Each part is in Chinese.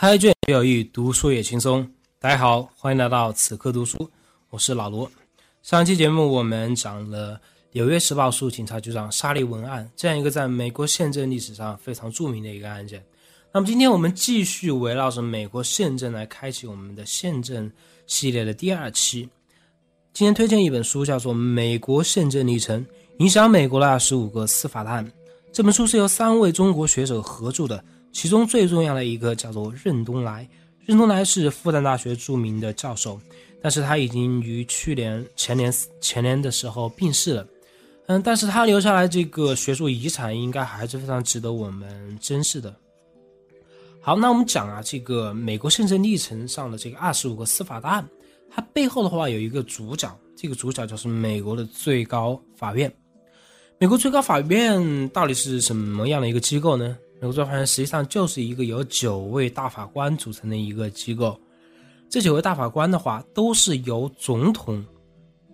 开卷有益，读书也轻松。大家好，欢迎来到此刻读书，我是老罗。上期节目我们讲了《纽约时报》诉警察局长沙利文案这样一个在美国宪政历史上非常著名的一个案件。那么今天我们继续围绕着美国宪政来开启我们的宪政系列的第二期。今天推荐一本书，叫做《美国宪政历程：影响美国的二十五个司法案》。这本书是由三位中国学者合著的。其中最重要的一个叫做任东来，任东来是复旦大学著名的教授，但是他已经于去年前年前年的时候病逝了。嗯，但是他留下来这个学术遗产应该还是非常值得我们珍视的。好，那我们讲啊，这个美国宪政历程上的这个二十五个司法大案，它背后的话有一个主角，这个主角就是美国的最高法院。美国最高法院到底是什么样的一个机构呢？美国最高法院实际上就是一个由九位大法官组成的一个机构，这九位大法官的话都是由总统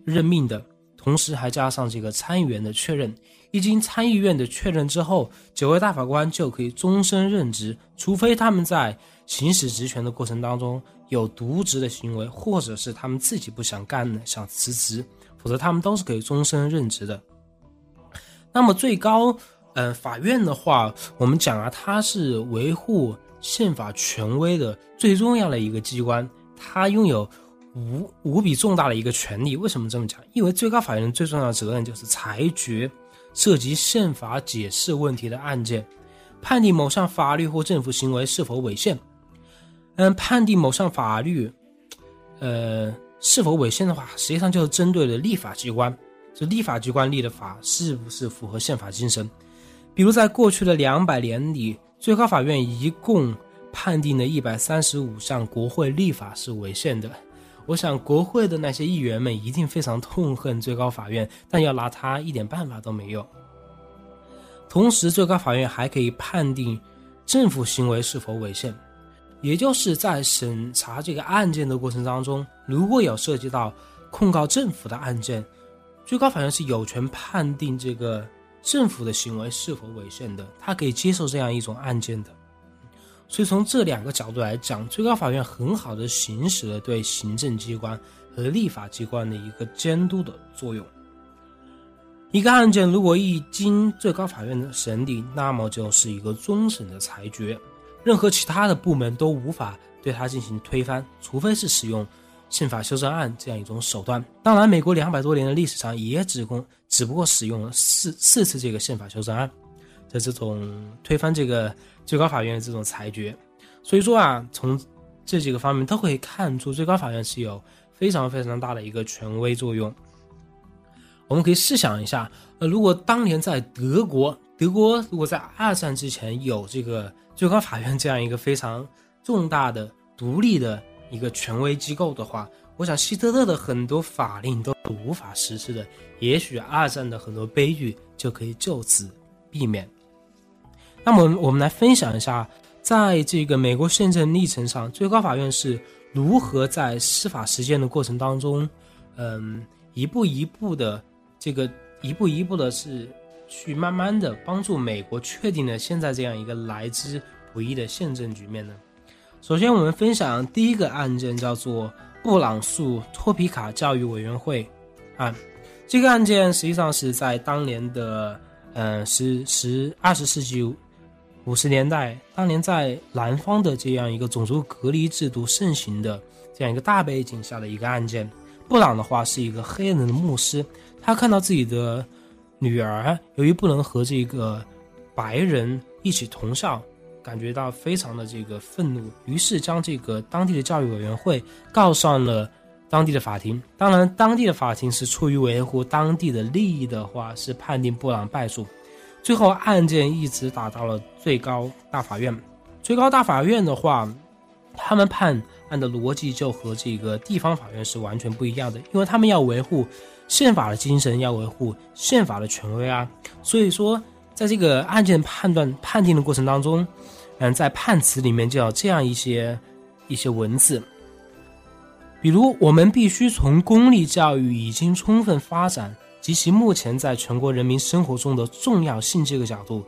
任命的，同时还加上这个参议员的确认。一经参议院的确认之后，九位大法官就可以终身任职，除非他们在行使职权的过程当中有渎职的行为，或者是他们自己不想干了想辞职，否则他们都是可以终身任职的。那么最高。嗯，法院的话，我们讲啊，它是维护宪法权威的最重要的一个机关，它拥有无无比重大的一个权利。为什么这么讲？因为最高法院最重要的责任就是裁决涉及宪法解释问题的案件，判定某项法律或政府行为是否违宪。嗯，判定某项法律，呃，是否违宪的话，实际上就是针对了立法机关，这立法机关立的法是不是符合宪法精神。比如，在过去的两百年里，最高法院一共判定了一百三十五项国会立法是违宪的。我想，国会的那些议员们一定非常痛恨最高法院，但要拿他一点办法都没有。同时，最高法院还可以判定政府行为是否违宪，也就是在审查这个案件的过程当中，如果有涉及到控告政府的案件，最高法院是有权判定这个。政府的行为是否违宪的，他可以接受这样一种案件的。所以从这两个角度来讲，最高法院很好的行使了对行政机关和立法机关的一个监督的作用。一个案件如果一经最高法院的审理，那么就是一个终审的裁决，任何其他的部门都无法对它进行推翻，除非是使用。宪法修正案这样一种手段，当然，美国两百多年的历史上也只共只不过使用了四四次这个宪法修正案的这种推翻这个最高法院的这种裁决，所以说啊，从这几个方面都可以看出，最高法院是有非常非常大的一个权威作用。我们可以试想一下，呃，如果当年在德国，德国如果在二战之前有这个最高法院这样一个非常重大的独立的。一个权威机构的话，我想希特勒的很多法令都是无法实施的，也许二战的很多悲剧就可以就此避免。那么，我们来分享一下，在这个美国宪政历程上，最高法院是如何在司法实践的过程当中，嗯，一步一步的这个一步一步的是去慢慢的帮助美国确定了现在这样一个来之不易的宪政局面呢？首先，我们分享第一个案件，叫做布朗诉托皮卡教育委员会案。这个案件实际上是在当年的，嗯，十十二十世纪五十年代，当年在南方的这样一个种族隔离制度盛行的这样一个大背景下的一个案件。布朗的话是一个黑人的牧师，他看到自己的女儿由于不能和这个白人一起同校。感觉到非常的这个愤怒，于是将这个当地的教育委员会告上了当地的法庭。当然，当地的法庭是出于维护当地的利益的话，是判定布朗败诉。最后案件一直打到了最高大法院。最高大法院的话，他们判案的逻辑就和这个地方法院是完全不一样的，因为他们要维护宪法的精神，要维护宪法的权威啊。所以说，在这个案件判断判定的过程当中。嗯，在判词里面就有这样一些一些文字，比如我们必须从公立教育已经充分发展及其目前在全国人民生活中的重要性这个角度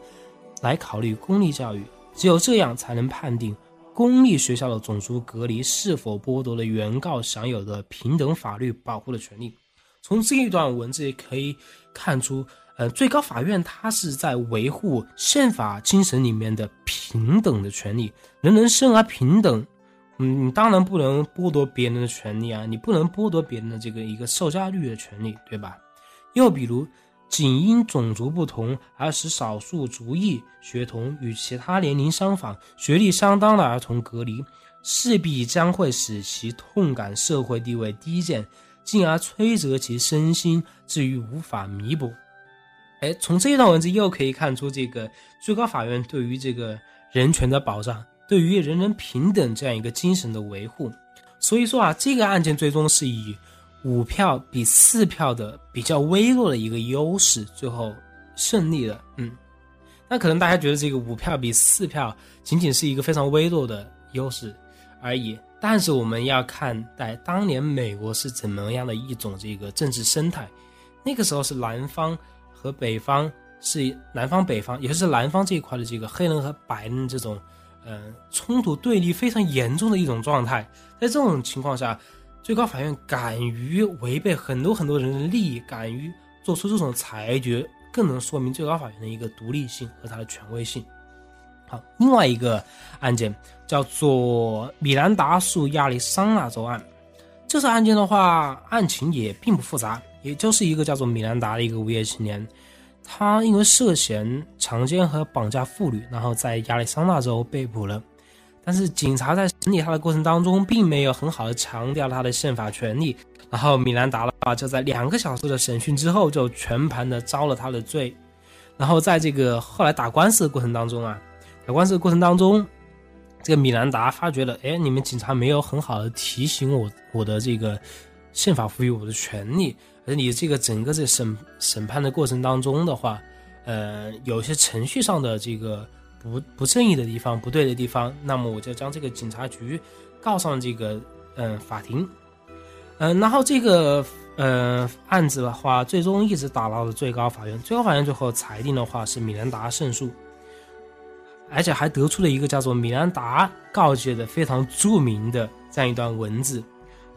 来考虑公立教育，只有这样才能判定公立学校的种族隔离是否剥夺了原告享有的平等法律保护的权利。从这一段文字也可以看出，呃，最高法院它是在维护宪法精神里面的平等的权利，人人生而平等。嗯，你当然不能剥夺别人的权利啊，你不能剥夺别人的这个一个受教育的权利，对吧？又比如，仅因种族不同而使少数族裔学童与其他年龄相仿、学历相当的儿童隔离，势必将会使其痛感社会地位低贱，进而摧折其身心，至于无法弥补。哎，从这一段文字又可以看出，这个最高法院对于这个人权的保障。对于人人平等这样一个精神的维护，所以说啊，这个案件最终是以五票比四票的比较微弱的一个优势，最后胜利了。嗯，那可能大家觉得这个五票比四票仅仅是一个非常微弱的优势而已，但是我们要看待当年美国是怎么样的一种这个政治生态，那个时候是南方和北方是南方北方，也就是南方这一块的这个黑人和白人这种。嗯，冲突对立非常严重的一种状态，在这种情况下，最高法院敢于违背很多很多人的利益，敢于做出这种裁决，更能说明最高法院的一个独立性和它的权威性。好，另外一个案件叫做米兰达诉亚利桑那州案，这次案件的话，案情也并不复杂，也就是一个叫做米兰达的一个无业青年。他因为涉嫌强奸和绑架妇女，然后在亚利桑那州被捕了。但是警察在审理他的过程当中，并没有很好的强调他的宪法权利。然后米兰达的话，就在两个小时的审讯之后，就全盘的招了他的罪。然后在这个后来打官司的过程当中啊，打官司的过程当中，这个米兰达发觉了，哎，你们警察没有很好的提醒我我的这个宪法赋予我的权利。而你这个整个在审审判的过程当中的话，呃，有些程序上的这个不不正义的地方、不对的地方，那么我就将这个警察局告上这个嗯法庭，嗯，然后这个呃案子的话，最终一直打到了最高法院，最高法院最后裁定的话是米兰达胜诉，而且还得出了一个叫做米兰达告诫的非常著名的这样一段文字，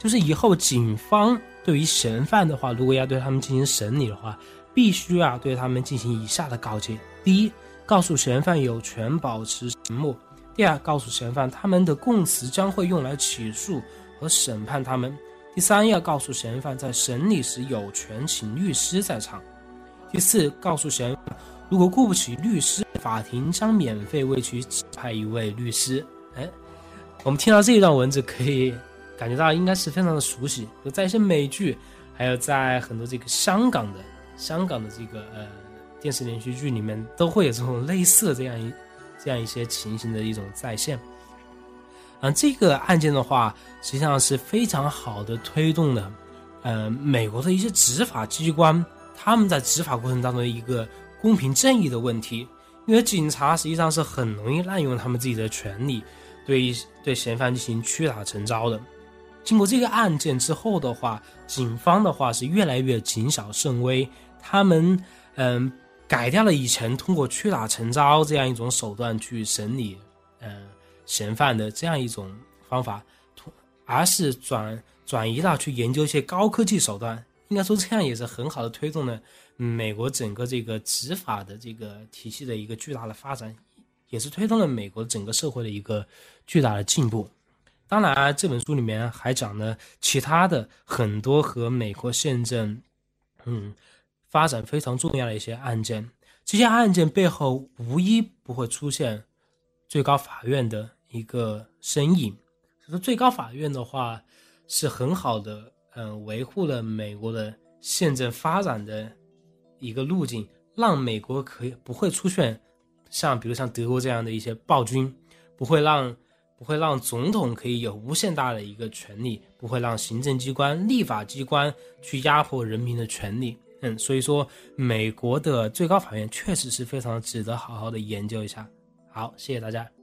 就是以后警方。对于嫌犯的话，如果要对他们进行审理的话，必须啊对他们进行以下的告诫：第一，告诉嫌犯有权保持沉默；第二，告诉嫌犯他们的供词将会用来起诉和审判他们；第三，要告诉嫌犯在审理时有权请律师在场；第四，告诉嫌犯如果雇不起律师，法庭将免费为其指派一位律师。哎，我们听到这一段文字可以。感觉到应该是非常的熟悉，就在一些美剧，还有在很多这个香港的香港的这个呃电视连续剧里面，都会有这种类似的这样一这样一些情形的一种再现。嗯，这个案件的话，实际上是非常好的推动了，呃，美国的一些执法机关他们在执法过程当中的一个公平正义的问题，因为警察实际上是很容易滥用他们自己的权利，对对嫌犯进行屈打成招的。经过这个案件之后的话，警方的话是越来越谨小慎微，他们嗯改掉了以前通过屈打成招这样一种手段去审理嗯嫌犯的这样一种方法，而是转转移到去研究一些高科技手段。应该说这样也是很好的推动了美国整个这个执法的这个体系的一个巨大的发展，也是推动了美国整个社会的一个巨大的进步。当然，这本书里面还讲了其他的很多和美国宪政，嗯，发展非常重要的一些案件。这些案件背后无一不会出现最高法院的一个身影。所以说，最高法院的话是很好的，嗯，维护了美国的宪政发展的一个路径，让美国可以不会出现像比如像德国这样的一些暴君，不会让。不会让总统可以有无限大的一个权利，不会让行政机关、立法机关去压迫人民的权利。嗯，所以说美国的最高法院确实是非常值得好好的研究一下。好，谢谢大家。